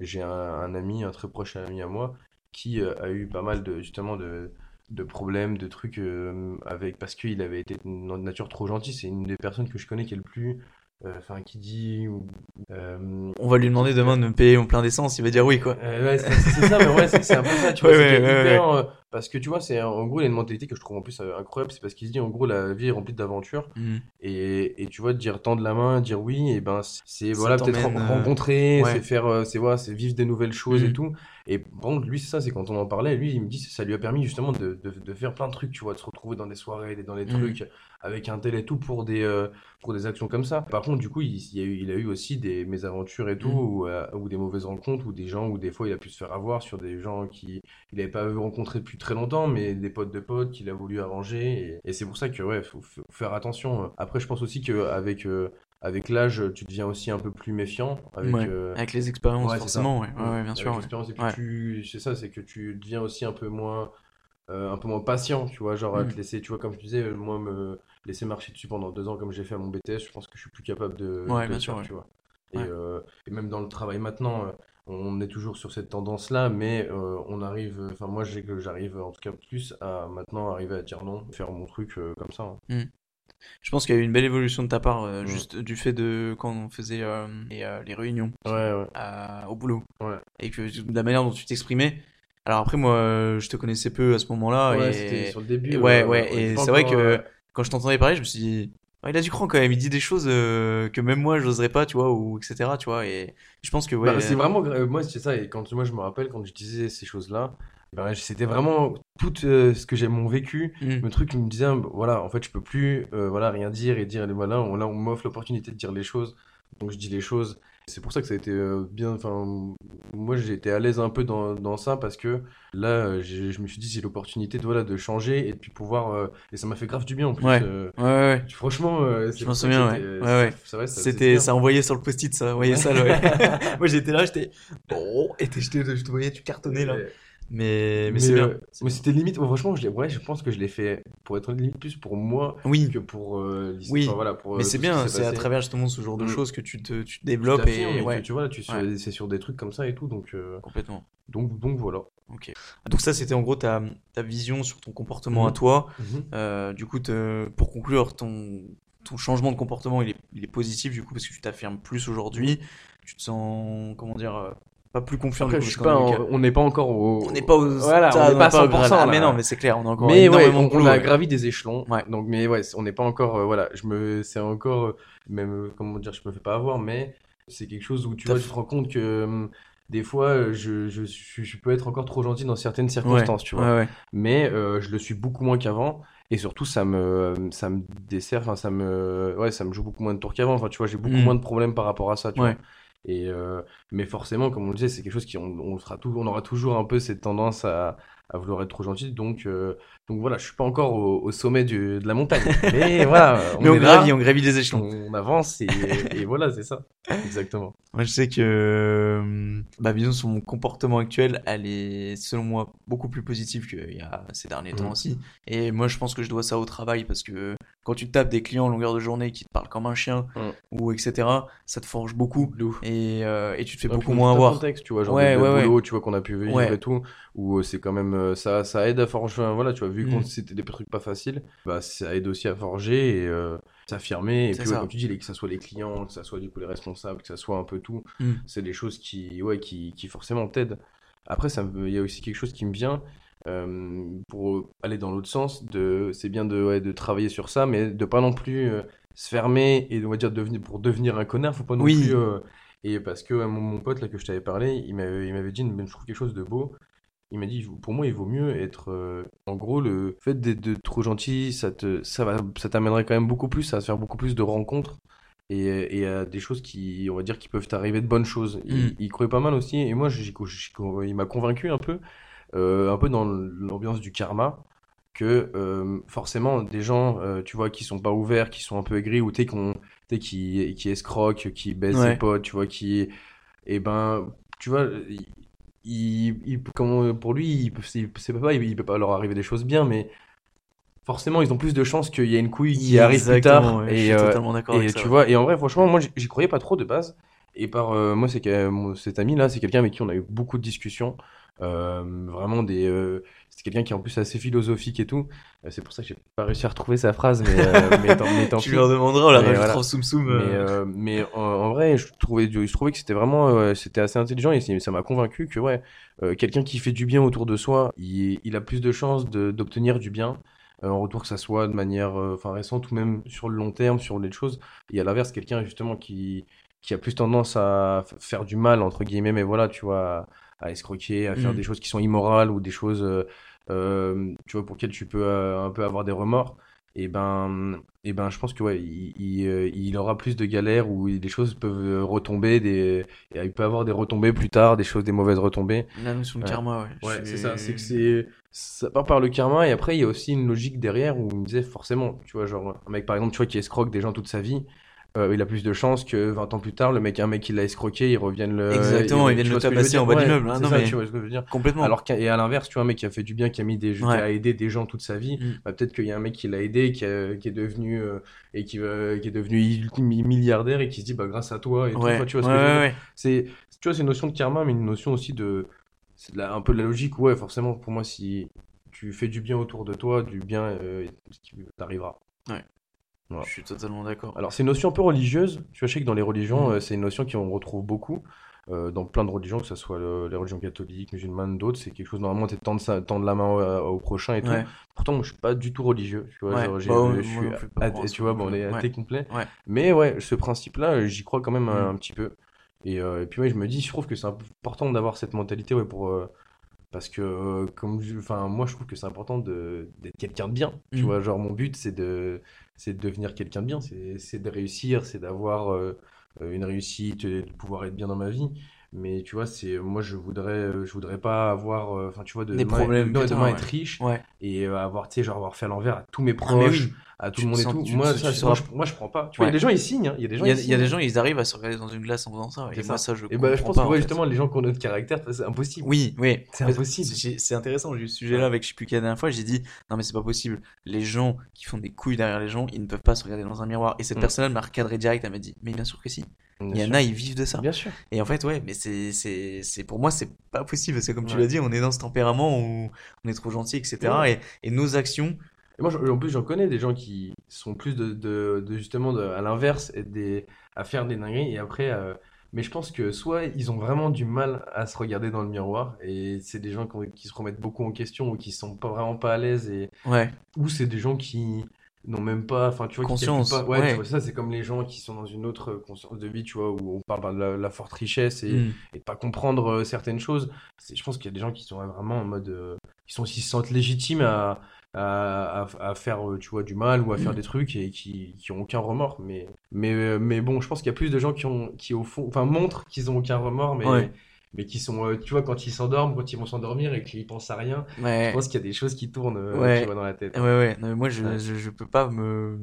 J'ai un, un ami, un très proche ami à moi, qui euh, a eu pas mal de justement de, de problèmes, de trucs euh, avec parce qu'il avait été de nature trop gentil. C'est une des personnes que je connais qui est le plus, euh, enfin, qui dit ou, euh, On va lui demander demain de me payer mon plein d'essence, il va dire oui, quoi. euh, ouais, c'est ça, mais ouais, c'est c'est un peu ça, tu vois. Ouais, hyper, euh, parce que tu vois, c'est en gros, il a une mentalité que je trouve en plus euh, incroyable, c'est parce qu'il se dit en gros, la vie est remplie d'aventures. Mhm. Et, et tu vois, dire tendre la main, dire oui, et ben c'est voilà, peut-être euh, rencontrer, ouais. c'est faire, euh, c'est voilà, c'est vivre des nouvelles choses et Mhm. tout. Et contre, lui, c'est ça, c'est quand on en parlait, lui, il me dit, ça lui a permis justement de, de, de faire plein de trucs, tu vois, de se retrouver dans des soirées, dans des Mhm. trucs avec un tel et tout pour des, euh, pour des actions comme ça. Par contre, du coup, il, a eu, il a eu aussi des mésaventures et tout, ou, euh, ou des mauvaises rencontres, ou des gens où des fois il a pu se faire avoir sur des gens qui il n'avait pas rencontré depuis très longtemps, mais des potes de potes qu'il a voulu arranger. Et, et c'est pour ça que, ouais, faut, faut faire attention. Après, je pense aussi qu'avec euh, avec l'âge, tu deviens aussi un peu plus méfiant. Avec, Ouais. euh, Avec les expériences, ouais, forcément, ouais. Bien sûr. et puis tu, c'est ça, c'est que tu deviens aussi un peu moins, euh, un peu moins patient, tu vois, genre à Mm. te laisser, tu vois, comme je disais, moi me laisser marcher dessus pendant deux ans comme j'ai fait à mon BTS, je pense que je suis plus capable de, Ouais, de bien sûr, tu vois. Et, euh, et même dans le travail maintenant, on est toujours sur cette tendance-là, mais euh, on arrive, enfin moi j'arrive en tout cas plus à maintenant arriver à dire non, faire mon truc euh, comme ça. hein. Je pense qu'il y a eu une belle évolution de ta part, euh, juste du fait de quand on faisait les, les réunions Ouais, ouais. à- au boulot. Et que de la manière dont tu t'exprimais. Alors après, moi, je te connaissais peu à ce moment-là. Ouais, et... c'était sur le début. et ouais, ouais. Et c'est vrai que quand je t'entendais parler, je me suis dit, il a du cran quand même. Il dit des choses euh, que même moi, j'oserais pas, tu vois, ou etc. Tu vois. Et je pense que ouais. Bah, c'est vraiment, gra- moi c'est ça, et quand moi je me rappelle quand je disais ces choses-là, ben, c'était vraiment tout euh, ce que j'ai mon vécu, Mm. le truc qui me disait, ah, bah, voilà, en fait je peux plus euh, voilà, rien dire et dire, voilà, on, là on m'offre l'opportunité de dire les choses, donc je dis les choses. C'est pour ça que ça a été euh, bien, enfin, moi j'ai été à l'aise un peu dans, dans ça parce que là euh, je me suis dit c'est l'opportunité de, voilà, de changer et de puis pouvoir, euh, et ça m'a fait grave du bien en plus. Ouais. euh, Ouais, ouais. franchement, euh, c'est Je m'en souviens, ouais. Ouais, C'était, ça envoyait sur le post-it, ça envoyait ça, là, ouais. Moi, j'étais là, j'étais, oh, et je te voyais, tu cartonnais, là. Mais, mais, Mais, c'est bien. euh, mais c'était limite, oh, franchement, je ouais, je pense que je l'ai fait pour être limite plus pour moi Oui. que pour euh, l'histoire. Oui. Enfin, voilà, pour, euh, Mais tout c'est ce bien, c'est à travers justement ce genre de Mm. choses que tu te, tu te Tu développes et et ouais, que tu vois, tu, Ouais. c'est sur des trucs comme ça et tout, donc, euh, complètement. donc, donc voilà. Ok. Donc ça, c'était en gros ta, ta vision sur ton comportement à Mhm. toi. Euh, du coup, te- pour conclure, ton, ton changement de comportement, il est, il est positif du coup parce que tu t'affirmes plus aujourd'hui. Tu te sens, comment dire, euh, pas plus confiant. Après, du je coup, suis parce pas, est en- on n'est pas encore au. on n'est pas aux, Voilà, on n'est pas à au grade. 100%. Ah, mais non, mais c'est clair, on a encore Mais ouais, on, a ouais. gravi des échelons. Ouais. Donc, mais ouais, on n'est pas encore, euh, voilà, je me, c'est encore, euh, même, euh, comment dire, je me fais pas avoir, mais c'est quelque chose où tu vois, tu te rends compte que des fois, je, je, je, je peux être encore trop gentil dans certaines circonstances, tu vois. Ouais, ouais. mais euh, je le suis beaucoup moins qu'avant et surtout ça me ça me dessert enfin ça me ouais ça me joue beaucoup moins de tours qu'avant enfin tu vois j'ai beaucoup Mm. moins de problèmes par rapport à ça tu Ouais. vois et euh, mais forcément comme on le disait c'est quelque chose qui on, aura toujours un peu cette tendance à, à vouloir être trop gentil donc euh, donc voilà je suis pas encore au, au sommet du, de la montagne mais voilà Mais on est là, gravit, on gravit les échelons. on avance et, et voilà c'est ça exactement Moi, je sais que euh, ma vision sur mon comportement actuel, elle est, selon moi, beaucoup plus positive qu'il y a ces derniers temps Mhm. aussi. Et moi, je pense que je dois ça au travail parce que quand tu tapes des clients en longueur de journée qui te parlent comme un chien Mhm. ou etc., ça te forge beaucoup et, euh, et tu te fais Ouais, beaucoup moins avoir. contexte, tu vois, genre Ouais, ouais, ouais. boulot, tu vois, qu'on a pu vivre Ouais. et tout, où c'est quand même, euh, ça, ça aide à forger, voilà, tu vois, vu Mm. que c'était des trucs pas faciles, bah, ça aide aussi à forger et euh, s'affirmer, et puis, ouais, comme tu dis, les- que ça soit les clients, que ça soit du coup les responsables, que ça soit un peu tout, Mm. c'est des choses qui, ouais, qui, qui forcément t'aident. Après, il y a aussi quelque chose qui me vient, euh, pour aller dans l'autre sens, de, c'est bien de, ouais, de travailler sur ça, mais de pas non plus euh, se fermer et on va dire devenir, pour devenir un connard, faut pas non Oui. plus. euh, et parce que mon, mon pote là que je t'avais parlé, il m'avait, il m'avait dit, je trouve quelque chose de beau. Il m'a dit, pour moi, il vaut mieux être. euh, en gros, le fait d'être de trop gentil, ça te, ça va, ça t'amènerait quand même beaucoup plus à se faire beaucoup plus de rencontres et, et à des choses qui, on va dire, qui peuvent t'arriver de bonnes choses. Il, Mm. il croyait pas mal aussi, et moi, j'y- j'y- il m'a convaincu un peu, euh, un peu dans l'ambiance du karma, que euh, forcément, des gens, euh, tu vois, qui sont pas ouverts, qui sont un peu aigris, ou tu sais, qui ont, tu sais, qui, qui escroque, qui baisse Ouais. ses potes, tu vois, qui. Et ben, tu vois, il, il- pour lui, il c'est pas, il, il peut pas leur arriver des choses bien, mais forcément, ils ont plus de chances qu'il y ait une couille qui arrive plus tard. Je et suis euh, totalement d'accord et avec tu ça. vois, et en vrai, franchement, moi, j'y- croyais pas trop de base. Et par euh, moi, c'est que cet ami-là, c'est quelqu'un avec qui on a eu beaucoup de discussions. Euh, vraiment des. C'est quelqu'un qui est en plus assez philosophique et tout. Euh, c'est pour ça que j'ai pas réussi à retrouver sa phrase, mais, euh, mais tant, mais tant Tu pis. leur demanderas, on la rajoutera voilà. au soum soum. Mais, euh, mais en, en vrai, je trouvais, je trouvais que c'était vraiment, c'était assez intelligent et ça m'a convaincu que ouais, quelqu'un qui fait du bien autour de soi, il, il a plus de chances d'obtenir du bien en retour que ça soit de manière, euh, récente ou même sur le long terme, sur les choses. Et à l'inverse, quelqu'un justement qui qui a plus tendance à faire du mal entre guillemets, mais voilà, tu vois, à, escroquer, à faire Mm. des choses qui sont immorales ou des choses, euh, euh, tu vois, pour lesquelles tu peux euh, un peu avoir des remords. Et ben, et ben, je pense que ouais, il, il, euh, il aura plus de galères où des choses peuvent retomber, des, et il peut avoir des retombées plus tard, des choses, des mauvaises retombées. La notion de karma, ouais. C'est ça, c'est que c'est ça part par le karma et après il y a aussi une logique derrière où il me disait forcément, tu vois, genre un mec par exemple, tu vois, qui escroque des gens toute sa vie, euh, il a plus de chances que 20 ans plus tard, le mec, un mec qui l'a escroqué, il revienne le. Exactement, il vient le je tabasser en bas Ouais, d'immeuble, hein, non, ça, mais- tu vois ce que je veux dire. Complètement. Alors qu'à- et à l'inverse, tu vois, un mec qui a fait du bien, qui a mis des jeux, Ouais. qui a aidé des gens toute sa vie, Mm. bah, peut-être qu'il y a un mec qui l'a aidé, qui, a- qui est devenu euh, et qui, est devenu ultime milliardaire et qui se dit bah grâce à toi et ouais, tu vois ce ouais, que je veux ouais, dire. ouais. C'est, tu vois, c'est une notion de karma, mais une notion aussi de, c'est un peu de la logique. Ouais, forcément, pour moi, si tu fais du bien autour de toi, du bien, euh, t'arrivera. Voilà. Je suis totalement d'accord. Alors, c'est une notion un peu religieuse. Tu vois, je sais que dans les religions, Mhm. euh, c'est une notion qu'on retrouve beaucoup. euh, dans plein de religions, que ce soit le- les religions catholiques, musulmanes, d'autres, c'est quelque chose, normalement, tu tendre, tendre la main au, au prochain et tout. Ouais. Pourtant, moi, je suis pas du tout religieux. Tu vois, Ouais. genre, Bah je suis athée- tu vois, bon, on est athée complet. Mais ouais, ce principe-là, euh, j'y crois quand même un, Mm. un petit peu. Et, euh, et puis ouais, je me dis, je trouve que c'est important d'avoir cette mentalité, ouais, pour euh, parce que euh, comme, enfin, moi, je trouve que c'est important d'être quelqu'un de bien. Tu Mm. vois, genre mon but, c'est de, c'est de devenir quelqu'un de bien, c'est, c'est de réussir, c'est d'avoir euh, une réussite, et de pouvoir être bien dans ma vie. Mais tu vois, c'est moi, je voudrais, je voudrais pas avoir, euh, enfin, tu vois, de Des problèmes de demain tard, être ouais. riche Ouais. et euh, avoir, tu sais, genre avoir fait à l'envers à tous mes Ah, proches, oui. À tout Tu le monde te et sens- tout. Moi, ça, moi, je, moi, je prends pas. Tu vois, il y a des gens, ils signent. hein. Il y a des gens, Il y a, ils il y a des gens, ils arrivent à se regarder dans une glace en faisant ça. Et moi, ça. ça, je Et ben, je pense pas, que ouais, justement, les gens qui ont notre caractère, c'est impossible. Oui, oui. C'est impossible. c'est- intéressant, j'ai eu ce sujet-là avec je sais plus qui la dernière fois. J'ai dit, non, mais c'est pas possible. Les gens qui font des couilles derrière les gens, ils ne peuvent pas se regarder dans un miroir. Et cette Mm. personne-là m'a recadré direct. Elle m'a dit, mais bien sûr que si. Bien Il y en a, ils vivent de ça. Bien sûr. Et en fait, ouais, mais c'est, c'est, c'est, pour moi, c'est pas possible. Parce que comme tu l'as dit, on est dans ce tempérament où on est trop gentil, etc. Ouais. Et, et nos actions, Et moi, en plus, j'en connais des gens qui sont plus de, de, de justement de, à l'inverse, des, à faire des dingueries. Et après, euh, mais je pense que soit ils ont vraiment du mal à se regarder dans le miroir, et c'est des gens qui, ont- qui se remettent beaucoup en question ou qui sont pas vraiment pas à l'aise, et ouais, ou c'est des gens qui n'ont même pas, enfin, tu vois, Conscience, calculent pas. Ouais, ouais. tu vois, ça, c'est comme les gens qui sont dans une autre conscience de vie, tu vois, où on parle de la, la forte richesse et, Mm. et de pas comprendre euh, certaines choses. Je pense qu'il y a des gens qui sont vraiment en mode, euh, qui sont, qui se sentent légitimes à, à, à, faire, euh, tu vois, du mal ou à faire Mm. des trucs et qui, qui ont aucun remords. Mais, mais, euh, mais bon, je pense qu'il y a plus de gens qui ont, qui au fond, enfin, montrent qu'ils ont aucun remords, mais, Ouais. mais qui sont, euh, tu vois, quand ils s'endorment, quand ils vont s'endormir et qu'ils pensent à rien, ouais. je pense qu'il y a des choses qui tournent, Ouais. tu vois, dans la tête. Ouais, ouais. Non, mais moi, je, je, je peux pas me.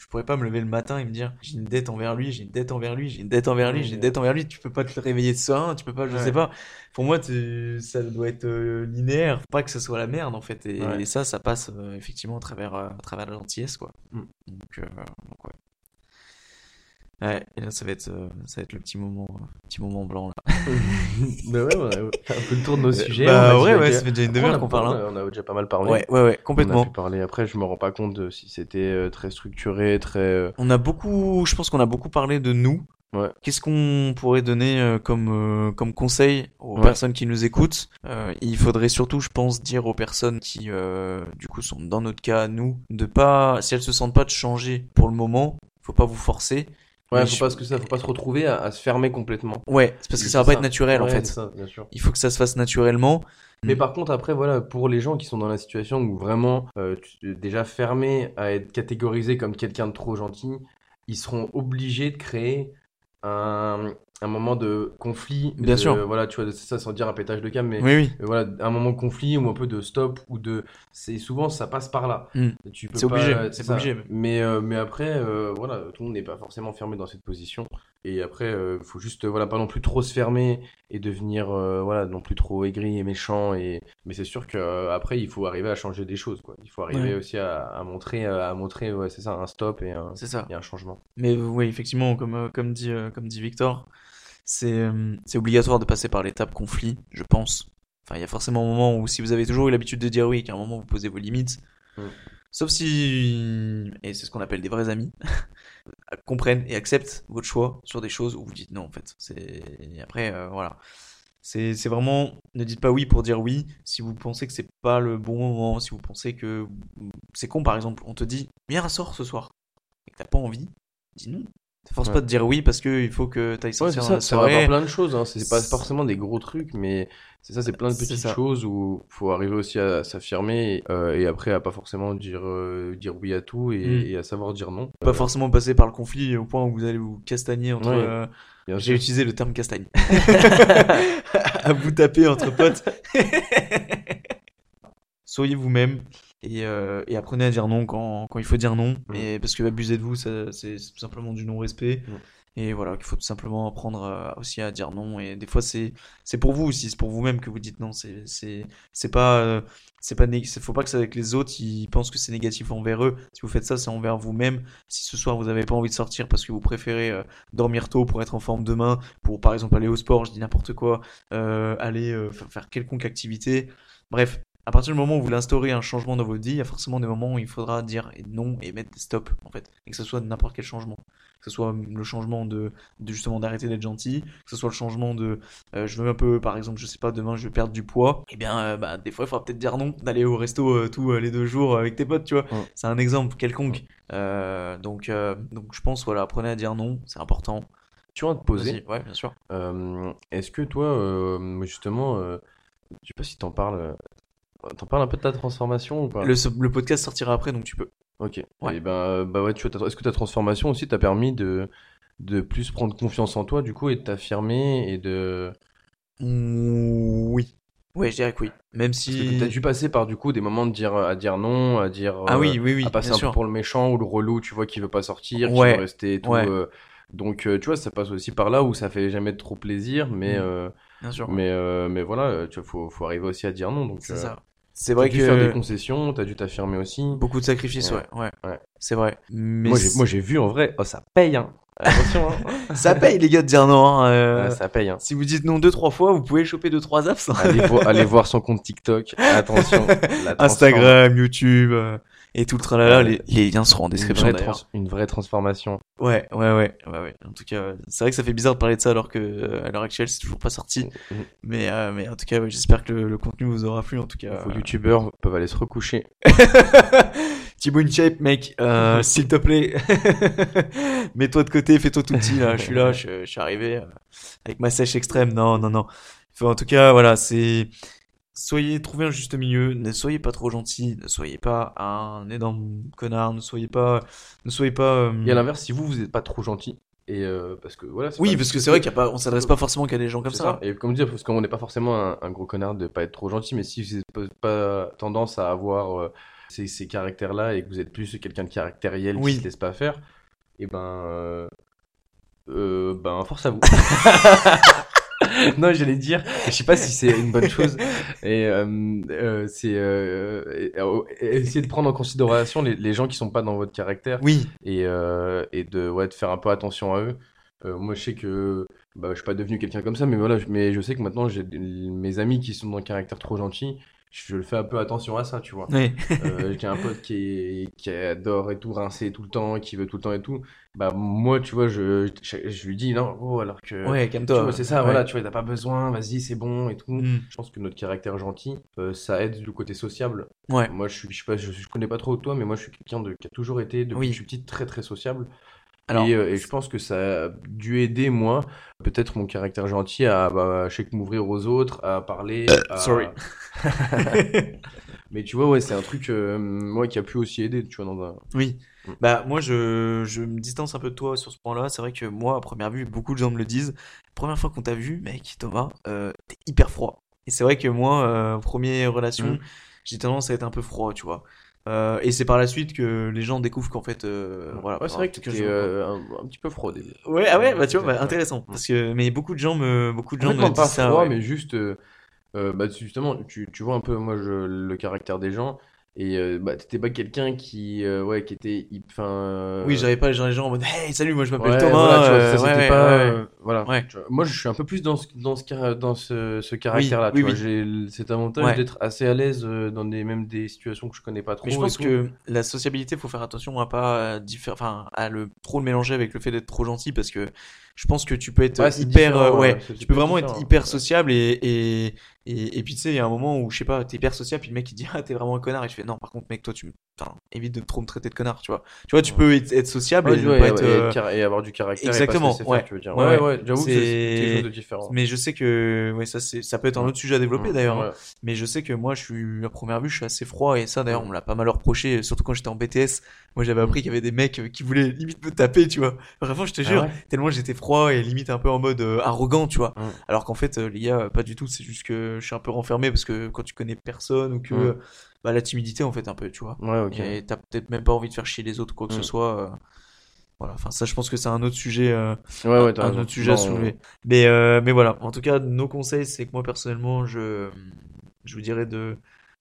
Je pourrais pas me lever le matin et me dire j'ai une dette envers lui, j'ai une dette envers lui, j'ai une dette envers lui, j'ai une dette envers lui. Tu peux pas te réveiller de ça, tu peux pas, je Ouais. sais pas. Pour moi, ça doit être euh, linéaire. Faut pas que ce soit la merde en fait. Et, Ouais. et ça, ça passe euh, effectivement à travers, euh, à travers la gentillesse quoi. Mm. Donc, euh, donc ouais. Ouais, et là, ça va être, euh, ça va être le petit moment, euh, petit moment blanc là. bah ouais, on a un peu le tour de nos sujets. Bah ouais, ouais, ça fait déjà une demi-heure qu'on parle. hein. On a déjà pas mal parlé. Ouais, ouais, ouais, On a complètement. pu parler. Après, je me rends pas compte de si c'était euh, très structuré, très. euh, On a beaucoup, je pense qu'on a beaucoup parlé de nous. Ouais. Qu'est-ce qu'on pourrait donner euh, comme euh, comme conseil aux Ouais. personnes qui nous écoutent? Euh, Il faudrait surtout, je pense, dire aux personnes qui, euh, du coup, sont dans notre cas, nous, de pas, si elles se sentent pas de changer pour le moment, faut pas vous forcer. Ouais, Mais faut je- pas, que ça, faut pas se retrouver à, à se fermer complètement. Ouais, c'est parce que ça va pas ça. être naturel en fait. c'est ça, bien sûr. Il faut que ça se fasse naturellement. Mais Mm. par contre, après, voilà, pour les gens qui sont dans la situation où vraiment, euh, tu- déjà fermés à être catégorisés comme quelqu'un de trop gentil, ils seront obligés de créer un, un moment de conflit. Bien de- sûr. Voilà, tu vois, c'est ça sans dire un pétage de câble, mais Oui, oui. euh, voilà, un moment de conflit ou un peu de stop ou de. C'est souvent ça passe par là. Mm. Tu peux C'est pas- obligé, c'est ça. obligé. Mais euh, mais après, euh, voilà, tout le monde n'est pas forcément fermé dans cette position. Et après, il faut juste, voilà, pas non plus trop se fermer et devenir, voilà, non plus trop aigri et méchant. Et mais c'est sûr que après, il faut arriver à changer des choses, quoi. Il faut arriver Ouais. aussi à, à montrer, à montrer, ouais, c'est ça, un stop et un, C'est ça. et un changement. Mais oui, effectivement, comme, comme, dit, comme dit Victor, c'est euh, c'est obligatoire de passer par l'étape conflit, je pense. Enfin, il y a forcément un moment où si vous avez toujours eu l'habitude de dire oui, qu'à un moment vous posez vos limites, Mm. sauf si, et c'est ce qu'on appelle des vrais amis, comprennent et acceptent votre choix sur des choses où vous dites non en fait. C'est et après euh, voilà. C'est c'est vraiment ne dites pas oui pour dire oui si vous pensez que c'est pas le bon moment, si vous pensez que c'est con par exemple, on te dit viens sort ce soir et que t'as pas envie, dis non. Ça force Ouais. pas de dire oui parce que il faut que t'ailles Ouais, sortir c'est dans la ça, ça va plein de choses, hein. C'est pas forcément des gros trucs, mais c'est ça, c'est plein de petites choses où faut arriver aussi à s'affirmer et, euh, et après à pas forcément dire, euh, dire oui à tout et, Mm. et à savoir dire non. Pas Euh, forcément passer par le conflit au point où vous allez vous castagner entre. Ouais. euh, J'ai utilisé le terme castagne. à vous taper entre potes. Soyez vous-même et, euh, et apprenez à dire non quand, quand il faut dire non. Mm. Et parce que abuser de vous, c'est tout simplement du non-respect. Mm. Et voilà, qu'il faut tout simplement apprendre euh, aussi à dire non. Et des fois, c'est c'est pour vous aussi, c'est pour vous-même que vous dites non. C'est c'est c'est pas euh, c'est pas c'est- faut pas que ça avec les autres ils pensent que c'est négatif envers eux. Si vous faites ça, c'est envers vous-même. Si ce soir vous avez pas envie de sortir parce que vous préférez euh, dormir tôt pour être en forme demain, pour par exemple aller au sport, je dis n'importe quoi, euh, aller euh, faire quelconque activité. Bref, à partir du moment où vous instaurez un changement dans votre vie, il y a forcément des moments où il faudra dire non et mettre des stops en fait, et que ce soit n'importe quel changement, que ce soit le changement de, de justement d'arrêter d'être gentil, que ce soit le changement de euh, je veux un peu par exemple je sais pas demain je vais perdre du poids, et bien euh, bah des fois il faudra peut-être dire non d'aller au resto euh, tous les deux jours avec tes potes, tu vois. Ouais. C'est un exemple quelconque. Donc donc je pense voilà apprenez à dire non, c'est important. Tu vas te poser. Ouais bien sûr. Est-ce que toi, justement, je sais pas si t'en parles, t'en parles un peu de ta transformation ou pas? Le, le podcast sortira après donc tu peux. Ok. Ouais. Et bah ouais, tu est-ce que ta transformation aussi t'a permis de, de plus prendre confiance en toi, du coup, et de t'affirmer et de. Oui. Ouais, je dirais que oui. Même Parce que si. t'as dû passer par, du coup, des moments de dire, à dire non, à dire. Ah euh, oui, oui, oui, à passer bien un peu sûr. pour le méchant ou le relou, tu vois, qui veut pas sortir, qui Ouais, veut rester et tout. ouais. euh, donc, euh, tu vois, ça passe aussi par là où ça fait jamais trop plaisir, mais, Mm. euh, Bien sûr. mais, euh, mais voilà, tu vois, faut, faut arriver aussi à dire non. Donc, C'est euh, ça. C'est T'as vrai dû faire des que concessions, t'as dû t'affirmer aussi. beaucoup de sacrifices, ouais, Ouais. ouais. Ouais. C'est vrai. Mais Moi, j'ai, moi, j'ai vu en vrai, oh, ça paye, hein. Attention, hein. ça paye les gars de dire non. hein, euh, Ouais, ça paye, hein. Si vous dites non deux trois fois, vous pouvez choper deux trois apps. hein. Allez, vo- allez voir son compte TikTok. Attention. Instagram, YouTube euh, et tout le tralala. Les, les liens seront en Une description vraie, d'ailleurs. trans- une vraie transformation. Ouais, ouais, ouais, ouais, ouais. En tout cas, c'est vrai que ça fait bizarre de parler de ça alors que euh, à l'heure actuelle c'est toujours pas sorti. Mhm. Mais, euh, mais en tout cas, ouais, j'espère que le, le contenu vous aura plu. En tout cas, Vos youtubeurs peuvent aller se recoucher. Thibaut InShape, mec, euh, s'il te plaît, mets-toi de côté, fais-toi tout petit là. Je suis là, je, je suis arrivé euh, avec ma sèche extrême. Non, non, non. Enfin, en tout cas, voilà, c'est soyez trouvez un juste milieu. Ne soyez pas trop gentil. Ne soyez pas un énorme connard. Ne soyez pas, ne soyez pas. euh, Et à l'inverse, si vous, vous n'êtes pas trop gentil, et euh, parce que voilà. Oui, parce que c'est vrai qu'il y a pas, on s'adresse pas forcément qu'à des gens comme ça. Et comme dire, parce qu'on n'est pas forcément un, un gros connard de pas être trop gentil, mais si vous n'avez pas tendance à avoir euh, ces, ces caractères-là et que vous êtes plus quelqu'un de caractériel Oui. qui se laisse pas faire, et ben, euh, euh, ben force à vous. non, j'allais dire, je sais pas si c'est une bonne chose, et euh, euh, c'est euh, euh, essayer de prendre en considération les, les gens qui sont pas dans votre caractère. Oui, et, et de, ouais, de faire un peu attention à eux. Moi, je sais que bah, je suis pas devenu quelqu'un comme ça, mais voilà, je- mais je sais que maintenant, j'ai mes amis qui sont dans un caractère trop gentil, je le fais un peu attention à ça, tu vois. oui, Euh, j'ai un pote qui, est- qui adore et tout rincer tout le temps, qui veut tout le temps et tout. Bah, moi, tu vois, je, je, je lui dis non, oh, alors que. ouais, calme-toi. c'est ça, Ouais. voilà, tu vois, t'as pas besoin, vas-y, c'est bon et tout. Mm. Je pense que notre caractère gentil, euh, ça aide du côté sociable. Ouais. Moi, je suis, je sais pas, je, je connais pas trop toi, mais moi, je suis quelqu'un de, qui a toujours été, depuis Oui. que je suis petit, très très sociable. Alors, Et, euh, et je pense que ça a dû aider, moi, peut-être mon caractère gentil à, bah, je sais que m'ouvrir aux autres, à parler. à- sorry. Mais tu vois, ouais, c'est un truc, euh, moi, qui a pu aussi aider, tu vois, dans un. oui. Mm. Bah, moi, je, je me distance un peu de toi sur ce point-là. C'est vrai que moi, à première vue, beaucoup de gens me le disent. Première fois qu'on t'a vu, mec, Thomas, euh, t'es hyper froid. Et c'est vrai que moi, euh, première relation, Mm. j'ai tendance à être un peu froid, tu vois. Euh, et c'est par la suite que les gens découvrent qu'en fait, euh, voilà. Ouais, c'est vrai que t'es euh, un, un petit peu froid au début. Ouais, ah ouais, bah tu vois, bah, intéressant. Parce que, mais beaucoup de gens me, beaucoup de En gens me disent pas ça. froid, ouais. mais juste, euh, bah, justement, tu, tu vois un peu, moi, je, le caractère des gens, et bah, t'étais pas quelqu'un qui, ouais, qui était, enfin, Oui, j'avais pas les gens, les gens en mode, hey, salut, moi je m'appelle ouais, Thomas. voilà, tu vois, ça, ouais, pas, voilà. Ouais. Moi, je suis un peu plus dans ce, dans ce, dans ce, ce caractère-là, oui, tu vois, oui. j'ai l- cet avantage Ouais. d'être assez à l'aise euh, dans des, même des situations que je connais pas trop Mais je pense que la sociabilité, faut faire attention à pas euh, diffé- enfin, à le trop le mélanger avec le fait d'être trop gentil parce que je pense que tu peux être Ouais, hyper, euh, ouais, tu peux vraiment être hyper sociable et, et, et, et puis tu sais, il y a un moment où, je sais pas, t'es hyper sociable puis le mec il dit, ah, t'es vraiment un connard et je fais, non, par contre, mec, toi, tu, me- enfin, évite de trop me traiter de connard, tu vois. Tu vois, tu peux être, être sociable et être, euh, avoir du caractère exactement, et pas se faire, tu veux dire. Ouais, Ouais, j'avoue que c'est quelque chose de différent. mais je sais que, ouais, ça ça peut être un autre sujet à développer Ouais, d'ailleurs. hein. Mais je sais que moi, je suis à première vue, je suis assez froid et ça, d'ailleurs, on me l'a pas mal reproché, surtout quand j'étais en BTS. Moi, j'avais appris qu'il y avait des mecs euh, qui voulaient limite me taper, tu vois. Vraiment, je te Ah jure, ouais tellement j'étais froid et limite un peu en mode euh, arrogant, tu vois. Mm. Alors qu'en fait, euh, les gars, pas du tout. C'est juste que je suis un peu renfermé parce que quand tu connais personne ou que Mm. bah, la timidité, en fait, un peu, tu vois. Ouais, ok. Et t'as peut-être même pas envie de faire chier les autres ou quoi que ce soit. euh, Voilà, enfin ça je pense que c'est un autre sujet, euh, Ouais, ouais, t'as un autre sujet à soulever. Mais, euh, mais voilà, en tout cas, nos conseils, c'est que moi personnellement, je, je vous dirais de,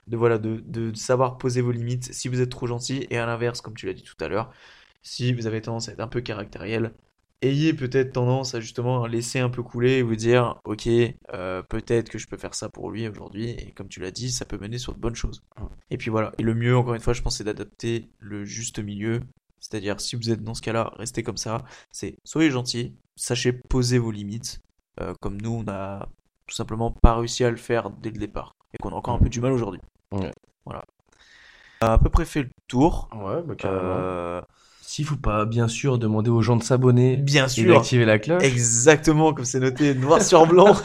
de, voilà, de, de savoir poser vos limites si vous êtes trop gentil, et à l'inverse, comme tu l'as dit tout à l'heure, si vous avez tendance à être un peu caractériel, ayez peut-être tendance à justement laisser un peu couler et vous dire, ok, euh, peut-être que je peux faire ça pour lui aujourd'hui, et comme tu l'as dit, ça peut mener sur de bonnes choses. Et puis voilà, et le mieux, encore une fois, je pense, c'est d'adapter le juste milieu. C'est-à-dire, si vous êtes dans ce cas-là, restez comme ça. C'est soyez gentil, sachez poser vos limites, euh, comme nous, on a tout simplement pas réussi à le faire dès le départ, et qu'on a encore un peu du mal aujourd'hui. Ouais. Voilà. On a à peu près fait le tour. Ouais, bah carrément. Euh, S'il faut pas, bien sûr, demander aux gens de s'abonner bien et sûr, d'activer la cloche. exactement comme c'est noté noir sur blanc.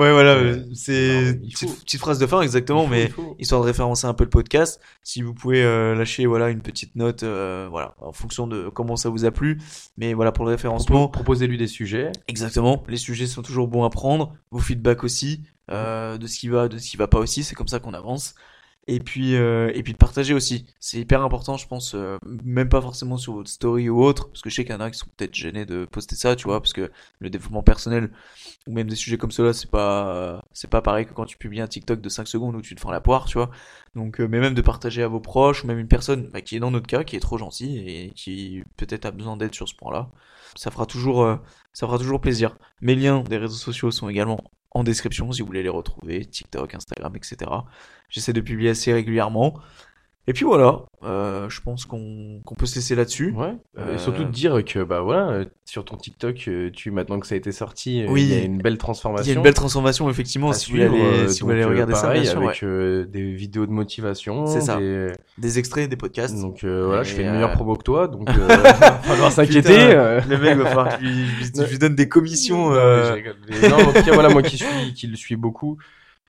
ouais, voilà, euh, c'est il petite, phrase de fin, exactement, Il faut, mais il faut. histoire de référencer un peu le podcast, si vous pouvez euh, lâcher voilà une petite note, euh, voilà, en fonction de comment ça vous a plu, mais voilà pour le référencement, Propo- Proposez-lui des sujets. exactement, les sujets sont toujours bons à prendre, vos feedbacks aussi, euh, de ce qui va, de ce qui va pas aussi, c'est comme ça qu'on avance. Et puis, euh, et puis de partager aussi. C'est hyper important, je pense, euh, même pas forcément sur votre story ou autre, parce que je sais qu'il y en a qui sont peut-être gênés de poster ça, tu vois, parce que le développement personnel, ou même des sujets comme cela, c'est pas, c'est pas pareil que quand tu publies un TikTok de 5 secondes où tu te fends la poire, tu vois. Donc, euh, mais même de partager à vos proches, ou même une personne bah, qui est dans notre cas, qui est trop gentille et qui peut-être a besoin d'aide sur ce point-là, ça fera toujours, euh, ça fera toujours plaisir. Mes liens des réseaux sociaux sont également en description si vous voulez les retrouver, TikTok, Instagram, etc. J'essaie de publier assez régulièrement. Et puis voilà, euh, je pense qu'on qu'on peut se laisser là-dessus. Ouais. Euh, Et surtout de dire que, bah voilà, euh, sur ton TikTok, euh, tu, maintenant que ça a été sorti, euh, Oui. il y a une belle Il transformation. y a une belle transformation effectivement si vous suivre, euh, si vous euh, regarder ça, bien sûr. avec ouais. euh, des vidéos de motivation. C'est ça. des- Des extraits, des podcasts. Donc euh, voilà, je fais une meilleure promo que toi, donc euh, va falloir s'inquiéter. Le mec va falloir que je lui, je donne des commissions. Non, mais je rigole. Mais non, en tout cas, voilà, moi qui suis, qui le suis beaucoup,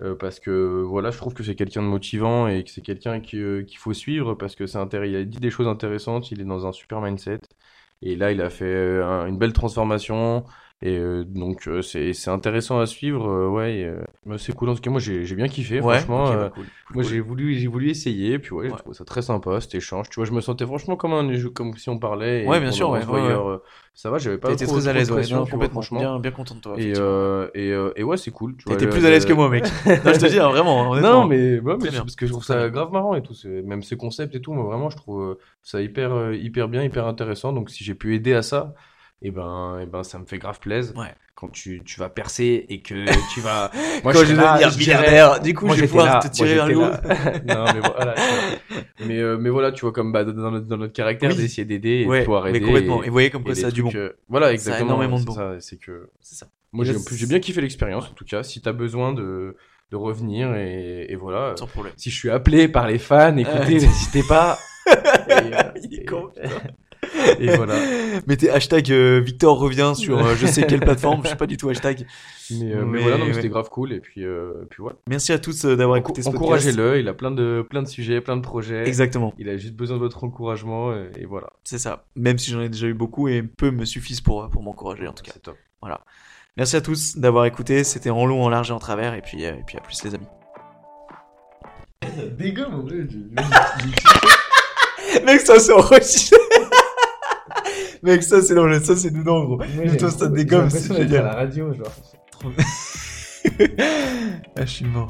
euh, parce que voilà, je trouve que c'est quelqu'un de motivant et que c'est quelqu'un euh, qu'il faut suivre parce que c'est il a dit des choses intéressantes, il est dans un super mindset. Et là, il a fait euh, un- une belle transformation. Et euh, donc, euh, c'est, c'est intéressant à suivre. euh, ouais, euh, bah, c'est cool. En tout cas, moi, j'ai, j'ai bien kiffé, ouais, franchement. ok, euh, bah, cool. Cool, moi, cool. j'ai voulu, j'ai voulu essayer, puis ouais, j'ai Ouais. trouvé ça très sympa, cet échange. Tu vois, je me sentais franchement comme un jeu, comme si on parlait. et Ouais, bien sûr, ouais, euh, ça va, j'avais pas trop, très à l'aise, ouais, non, vois, complètement. Bien, bien content de toi. Et, euh, et, euh, et ouais, c'est cool. Tu le- plus à l'aise que moi, mec. non, je te dis, hein, vraiment, honnêtement. Non, mais, ouais, mais parce que je trouve ça grave marrant et tout. Même ces concepts et tout, moi vraiment, je trouve euh, ça hyper, euh, hyper bien, hyper intéressant. Donc si j'ai pu aider à ça, et ben, et ben, ça me fait grave plaisir. Ouais. Quand tu, tu vas percer et que tu vas. Quand serais je vais devenir milliardaire, du coup, Moi, je vais pouvoir là, te moi, tirer lot. là. non, mais voilà. mais, euh, mais voilà, tu vois, comme bah, dans, notre, dans notre caractère, Oui. d'essayer d'aider et Ouais, de pouvoir aider. mais complètement. et- Et vous voyez comme quoi ça a du bon. euh, voilà, Ça a exactement. énormément de bon. C'est que. C'est ça. Moi, j'ai bien kiffé l'expérience, en tout cas. Si t'as besoin de, de revenir et, et voilà. Sans problème. Si je suis appelé par les fans, écoutez, Euh, n'hésitez pas. Et, euh, Il est et- con, putain. Et voilà. Mettez hashtag euh, Victor revient sur euh, je sais quelle plateforme, je sais pas du tout hashtag. Mais, euh, mais Mais- voilà, non, mais ouais. c'était grave cool. Et puis, euh, puis voilà. Merci à tous d'avoir écouté ce podcast. Encouragez-le, il a plein de, plein de sujets, plein de projets. Exactement, Il a juste besoin de votre encouragement et, et voilà. c'est ça. Même si j'en ai déjà eu beaucoup et peu me suffisent pour, pour m'encourager en tout cas. C'est top. Merci à tous d'avoir écouté, c'était en long, en large et en travers, et puis, euh, et puis à plus les amis. Dégomme, en vrai. Mec, ça c'est enregistré Mec, ça c'est l'enregistré, ça c'est dedans gros. Le toi, ça dégomme, c'est génial. la radio, genre. ah, je suis mort.